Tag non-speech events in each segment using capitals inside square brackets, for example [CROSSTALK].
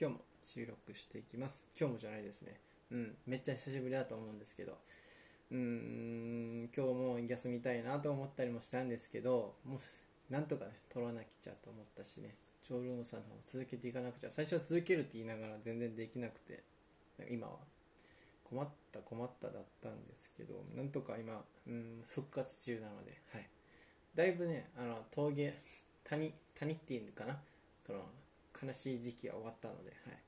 今日も収録していきます。今日もじゃないですね。うん。めっちゃ久しぶりだと思うんですけど。うーん。今日も休みたいなと思ったりもしたんですけどもうなんとかね取らなきゃと思ったしね。長老さんの方を続けていかなくちゃ。最初は続けるって言いながら全然できなくて。今は。困った困っただったんですけどなんとか今、うん、復活中なので。はい。だいぶねあの峠谷谷っていうのかな。この悲しい時期が終わったので、はい、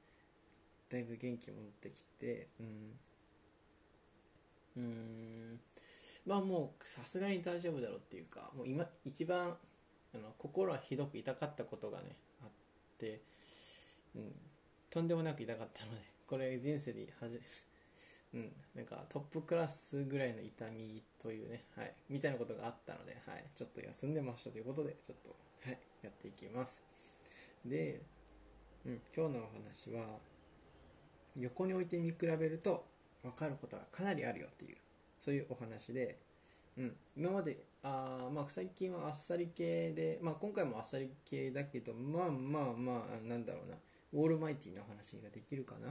だいぶ元気戻ってきてうん。うん。まあもうさすがに大丈夫だろうっていうかもう今一番あの心はひどく痛かったことがねあって、うん、とんでもなく痛かったので [LAUGHS] これ人生ではじうん、なんかトップクラスぐらいの痛みというね、はい、みたいなことがあったので、はい、ちょっと休んでましたということで、ちょっと、はい、やっていきます。で、うん、今日のお話は横に置いて見比べると分かることがかなりあるよっていうそういうお話で、うん、今まであ、まあ、最近はあっさり系で、まあ、今回もあっさり系だけどまあまあまあなんだろうな。オールマイティなお話ができるかな。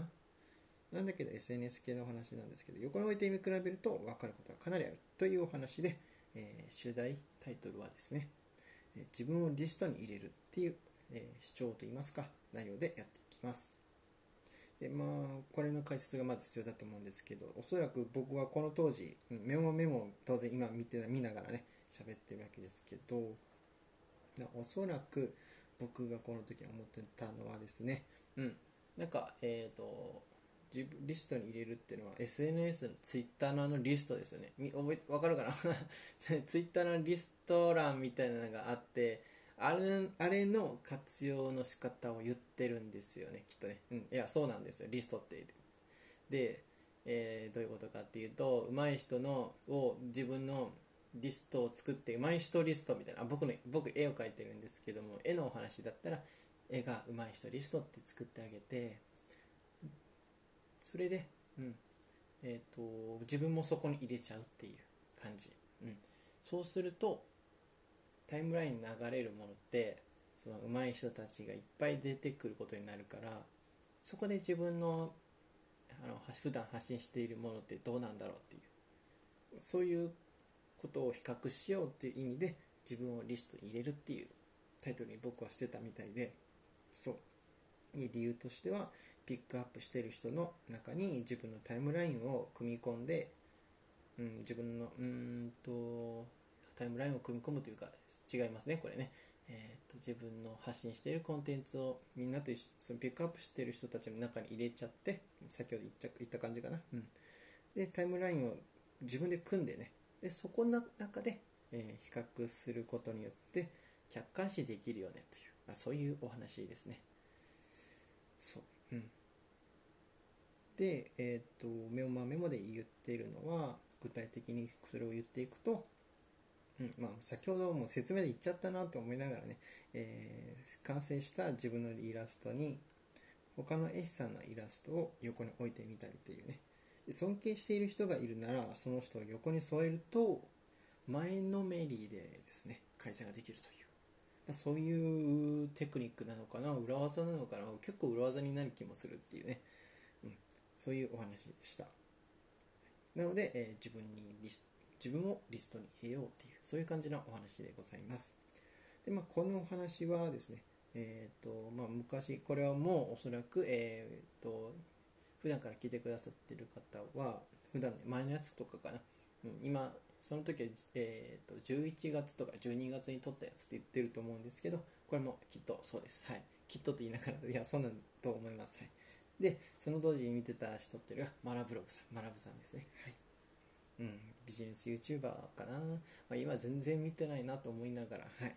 なんだけど SNS 系のお話なんですけど横に置いて見比べると分かることがかなりあるというお話で、えー、主題タイトルはですね自分をリストに入れるっていうえー、主張といいますか内容でやっていきます。でまあこれの解説がまず必要だと思うんですけどおそらく僕はこの当時メモメモ当然今見て見ながらね喋ってるわけですけどおそらく僕がこの時思ってたのはですねうんなんかえっ、ー、と自分リストに入れるっていうのは SNS の Twitter のあのリストですよね。覚えわかるかな？[LAUGHS] Twitter のリスト欄みたいなのがあってあれあれの活用の仕方を言ってるんですよねきっとね、うん、いやそうなんですよ。リストって。で、えー、どういうことかっていうと上手い人のを自分のリストを作って上手い人リストみたいな。僕の僕絵を描いてるんですけども絵のお話だったら絵が上手い人リストって作ってあげてそれで、うん。えーと自分もそこに入れちゃうっていう感じ、うん、そうするとタイムラインに流れるものってその上手い人たちがいっぱい出てくることになるからそこで自分のあの普段発信しているものってどうなんだろうっていう。そういうことを比較しようっていう意味で自分をリストに入れるっていうタイトルに僕はしてたみたいでそう。理由としてはピックアップしてる人の中に自分のタイムラインを組み込んで、うん、自分のうんとタイムラインを組み込むというか違いますねこれね、えーと、自分の発信しているコンテンツをみんなと一緒そのピックアップしている人たちの中に入れちゃって先ほど言っちゃ言った感じかな、うん、でタイムラインを自分で組んでね。でそこの中で、えー、比較することによって客観視できるよねという、まあ、そういうお話ですね。そう。うん。で、え、ー、とメモメモで言っているのは具体的にそれを言っていくとうんまあ、先ほども説明で言っちゃったなと思いながらね、えー、完成した自分のイラストに他の絵師さんのイラストを横に置いてみたりというね。尊敬している人がいるならその人を横に添えると前のめりでですね改善ができるという、まあ、そういうテクニックなのかな裏技なのかな結構裏技になる気もするっていうね、うん、そういうお話でした。なので、えー、自分にリスト自分をリストに入れようっていうそういう感じのお話でございます。で、まあ、このお話はですねえーとまあ、昔これはもうおそらく、えーと、普段から聞いてくださってる方は普段、前のやつとかかな、うん、今その時は、えーと、11月とか12月に撮ったやつって言ってると思うんですけどこれもきっとそうです。はい。きっとって言いながらいやそうなんと思います、はい、でその当時見てた人っていうのがマラブログさんマラブさんですね。はい。うん、ビジネス YouTuber かな、まあ、今全然見てないなと思いながら、はい。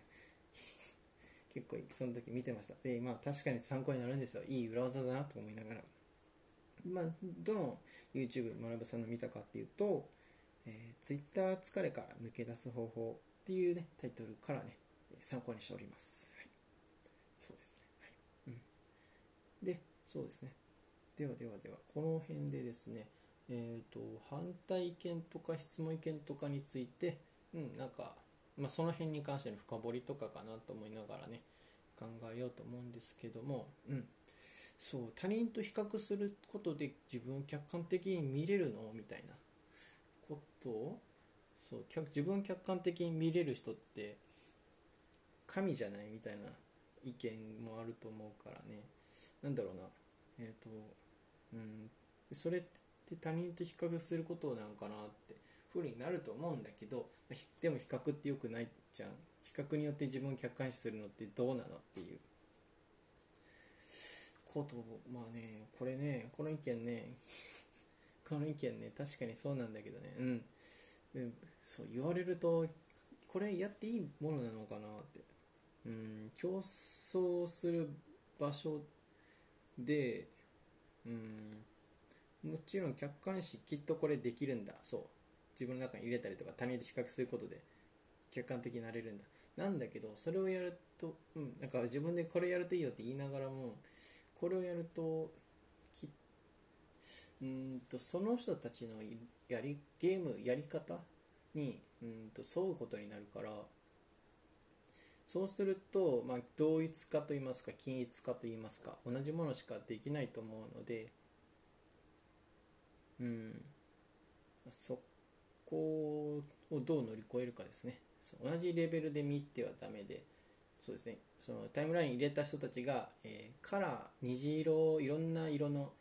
[LAUGHS] 結構その時見てました。で、まあ確かに参考になるんですよ。いい裏技だなと思いながら。まあ、どの YouTube 学さんの見たかっていうと、えー、Twitter 疲れから抜け出す方法っていうね、タイトルからね、参考にしております。はい。そうですね。はい。うん。で、そうですね。ではではでは、この辺でですね、えーと、反対意見とか質問意見とかについて、うん、なんか、まあ、その辺に関しての深掘りとかかなと思いながらね考えようと思うんですけども、うん、そう他人と比較することで自分を客観的に見れるの？みたいなことをそう自分を客観的に見れる人って神じゃない？みたいな意見もあると思うからね。なんだろうな。えっ、とうん。それってって他人と比較することなのかなってふうになると思うんだけどでも比較って良くないじゃん。比較によって自分を客観視するのってどうなのっていう。ことまあねこれねこの意見ね [LAUGHS] この意見ね確かにそうなんだけどね。うん。でそう言われるとこれやっていいものなのかなって。うん競争する場所でうんもちろん客観視きっとこれできるんだ。そう。自分の中に入れたりとか他人と比較することで客観的になれるんだ。なんだけどそれをやるとうん。なんか自分でこれやるといいよって言いながらもこれをやるときうんとその人たちのやりゲームやり方にうんと沿うことになるからそうすると、まあ、同一化といいますか均一化といいますか同じものしかできないと思うのでうん。そこをどう乗り越えるかですね。同じレベルで見てはダメで。そうですね。そのタイムライン入れた人たちが、えー、カラー虹色いろんな色の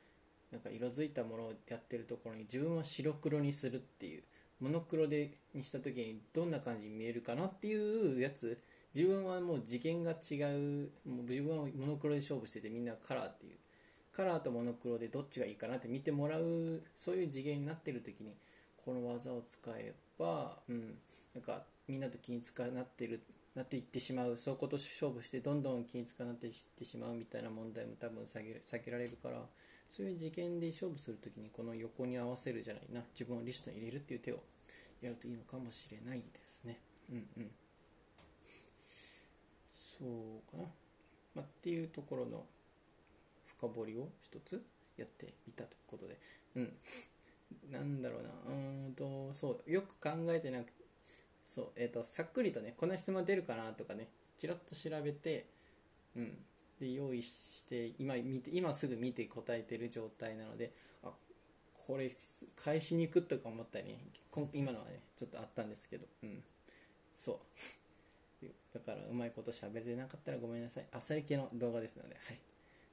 なんか色づいたものをやってるところに自分は白黒にするっていうモノクロでにした時にどんな感じに見えるかなっていうやつ自分はもう次元が違うもう自分はモノクロで勝負しててみんなカラーっていうカラーとモノクロでどっちがいいかなって見てもらうそういう次元になってる時にこの技を使えば、うん、なんかみんなと均一化なってるなっていってしまうそこと勝負してどんどん均一化なっていってしまうみたいな問題も多分避け避けられるからそういう次元で勝負する時にこの横に合わせるじゃないな自分をリストに入れるっていう手をやるといいのかもしれないですね。うんうん。そうかな、まあ、っていうところの深掘りを一つやってみたということで。うん。なんだろうな。うんとそうよく考えてなくそうえっ、ー、とさっくりとねこんな質問出るかなとかねちらっと調べてうん。で用意して今見て今すぐ見て答えてる状態なのであこれ返しに行くとか思ったり、ね、今のはねちょっとあったんですけど。うん。そう。だからうまいこと喋れてなかったらごめんなさい。あっさり系の動画ですので。はい。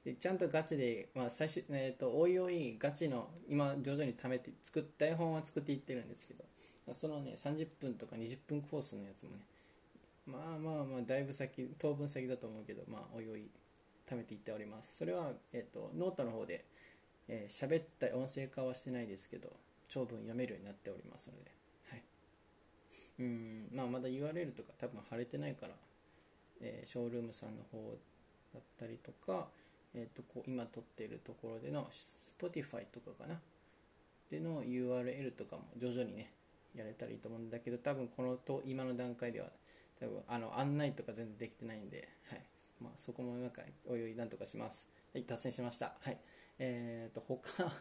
でちゃんとガチで、まあ、最初、えーと、おいおいガチの今徐々に貯めて作っ台本は作っていってるんですけどそのね30分とか20分コースのやつもねまあまあまあだいぶ先当分先だと思うけどまあおいおい貯めていっております。それは、えーと、ノートの方で喋、えー、った音声化はしてないですけど長文読めるようになっておりますのではい。うんまあまだ URL とか多分貼れてないから、えー、ショールームさんの方だったりとかえー、とこう今撮ってるところでの Spotify とかかな。での URL とかも徐々にねやれたらいいと思うんだけど多分このと今の段階では多分あの案内とか全然できてないんで、はい。まあ、そこもなんかおいおいなんとかします。はい達成しました。はい。えっ、ー、と [LAUGHS] 他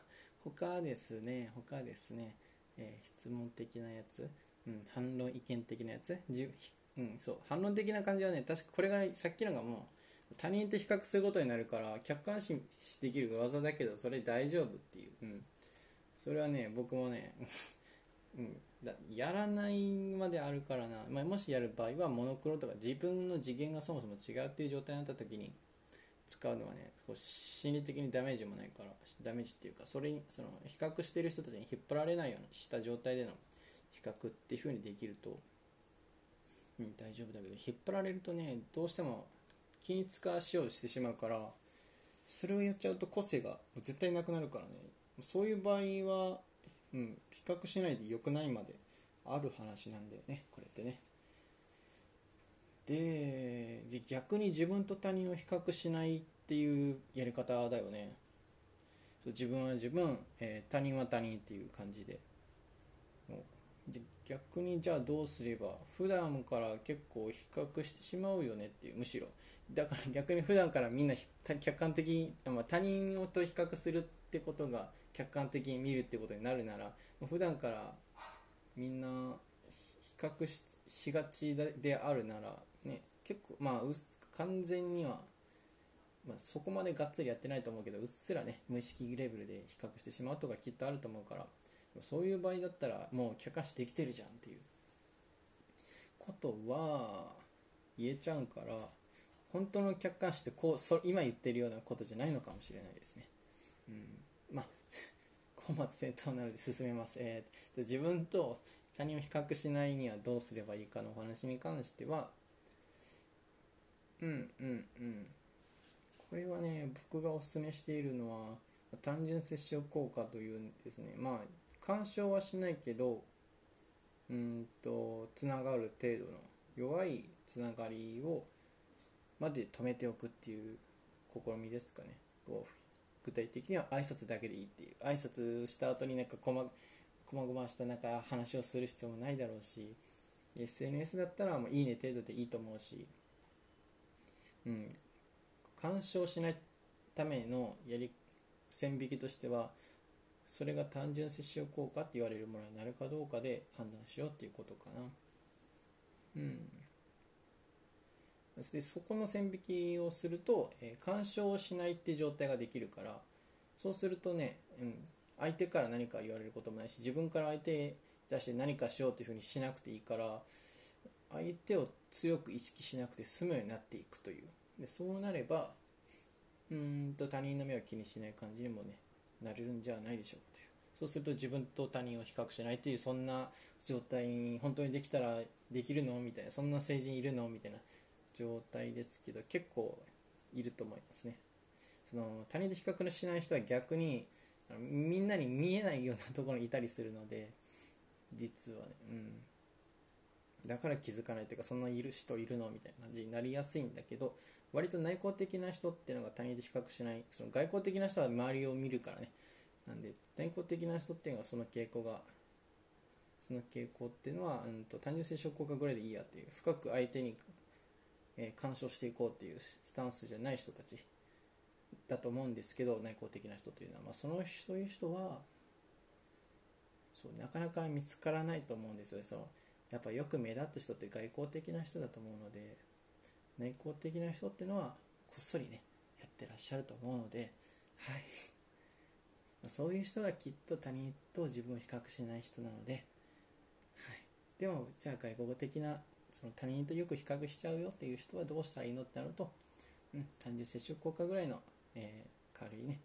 他ですね他ですね、えー、質問的なやつ、うん、反論意見的なやつ。じうん、そう。反論的な感じはね確かこれがさっきのがもう他人と比較することになるから客観視できる技だけどそれ大丈夫っていう、うん、それはね僕もね、[LAUGHS] うん、だやらないまであるからな、まあ、もしやる場合はモノクロとか自分の次元がそもそも違うっていう状態になった時に使うのはね心理的にダメージもないからダメージっていうかそれにその比較してる人たちに引っ張られないようにした状態での比較っていう風にできると、うん、大丈夫だけど引っ張られるとねどうしても均一化しようとしてしまうからそれをやっちゃうと個性が絶対なくなるからね。そういう場合は、うん、比較しないで良くないまである話なんだよねこれってね。で逆に自分と他人を比較しないっていうやり方だよね。そう自分は自分、えー、他人は他人っていう感じで。逆にじゃあどうすれば普段から結構比較してしまうよねっていうむしろ。だから [LAUGHS] 逆に普段からみんな客観的に、まあ、他人と比較するってことが客観的に見るってことになるなら普段からみんな比較しがちであるならね結構まあ完全にはまあ、そこまでがっつりやってないと思うけどうっすらね無意識レベルで比較してしまうとかきっとあると思うから。そういう場合だったらもう客観視できてるじゃんっていうことは言えちゃうから本当の客観視ってこうそ今言ってるようなことじゃないのかもしれないですね。うん、まあ [LAUGHS] 本末転倒なので進めます。えー、自分と他人を比較しないにはどうすればいいかのお話に関してはうんうんうんこれはね僕がおすすめしているのは単純接触効果というんですねまあ干渉はしないけどうんとつながる程度の弱いつながりをまで止めておくっていう試みですかね。具体的には挨拶だけでいいっていう。挨拶した後になんかこまごましたなんか話をする必要もないだろうし SNS だったらもういいね程度でいいと思うし。うん。干渉しないためのやり線引きとしてはそれが単純接触効果って言われるものになるかどうかで判断しようっていうことかな。うん。でそこの線引きをすると、えー、干渉をしないって状態ができるからそうするとね、うん、相手から何か言われることもないし自分から相手に対して何かしようっていうふうにしなくていいから相手を強く意識しなくて済むようになっていくという。でそうなればうんと他人の目を気にしない感じにもねなれるんじゃないでしょうかという。そうすると自分と他人を比較しないっていうそんな状態に本当にできたらできるの？みたいな。そんな成人いるの？みたいな状態ですけど結構いると思いますね。その他人と比較しない人は逆にみんなに見えないようなところにいたりするので実はね。うん。だから気づかないというかそんないる人いるの？みたいな感じになりやすいんだけど割と内向的な人っていうのが他人と比較しないその外交的な人は周りを見るからね。なんで内向的な人っていうのはその傾向がその傾向っていうのは、うんと、単純接触効果ぐらいでいいやっていう深く相手に、えー、干渉していこうっていうスタンスじゃない人たちだと思うんですけど内向的な人というのは、まあ、そのそういう人はそうなかなか見つからないと思うんですよね。そのやっぱよく目立つ人って外交的な人だと思うので。内向的な人ってのはこっそりねやってらっしゃると思うのではい。そういう人がきっと他人と自分を比較しない人なので、はい、でもじゃあ外国的なその他人とよく比較しちゃうよっていう人はどうしたらいいのってなると、うん、単純接触効果ぐらいのえー、軽いね、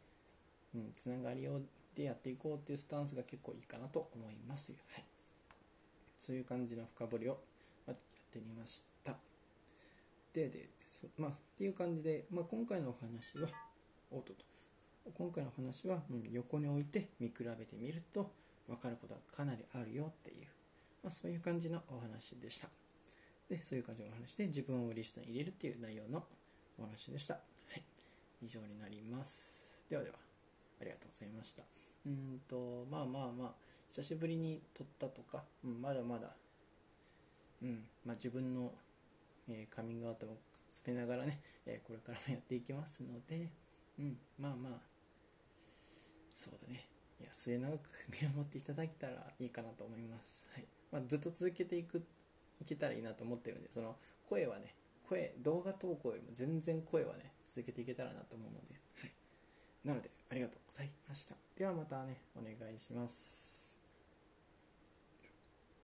うん、つながりをでやっていこうっていうスタンスが結構いいかなと思いますはい、そういう感じの深掘りをやってみました。ででまあっていう感じで、まあ、今回のお話はおっと今回の話は、うん、横に置いて見比べてみると分かることはかなりあるよっていう、まあ、そういう感じのお話でした。でそういう感じのお話で自分をリストに入れるっていう内容のお話でした。はい。以上になります。ではではありがとうございました。うんとまあまあまあ久しぶりに撮ったとか、うん、まだまだうんまあ自分の、えー、カミングアウトも詰めながらね、えー、これからもやっていきますのでうんまあまあそうだね。いや末永く見守っていただけたらいいかなと思います、はい。まあ、ずっと続けていくいけたらいいなと思ってるんでその声はね声動画投稿よりも全然声はね続けていけたらなと思うので、はい、なのでありがとうございました。ではまたねお願いします。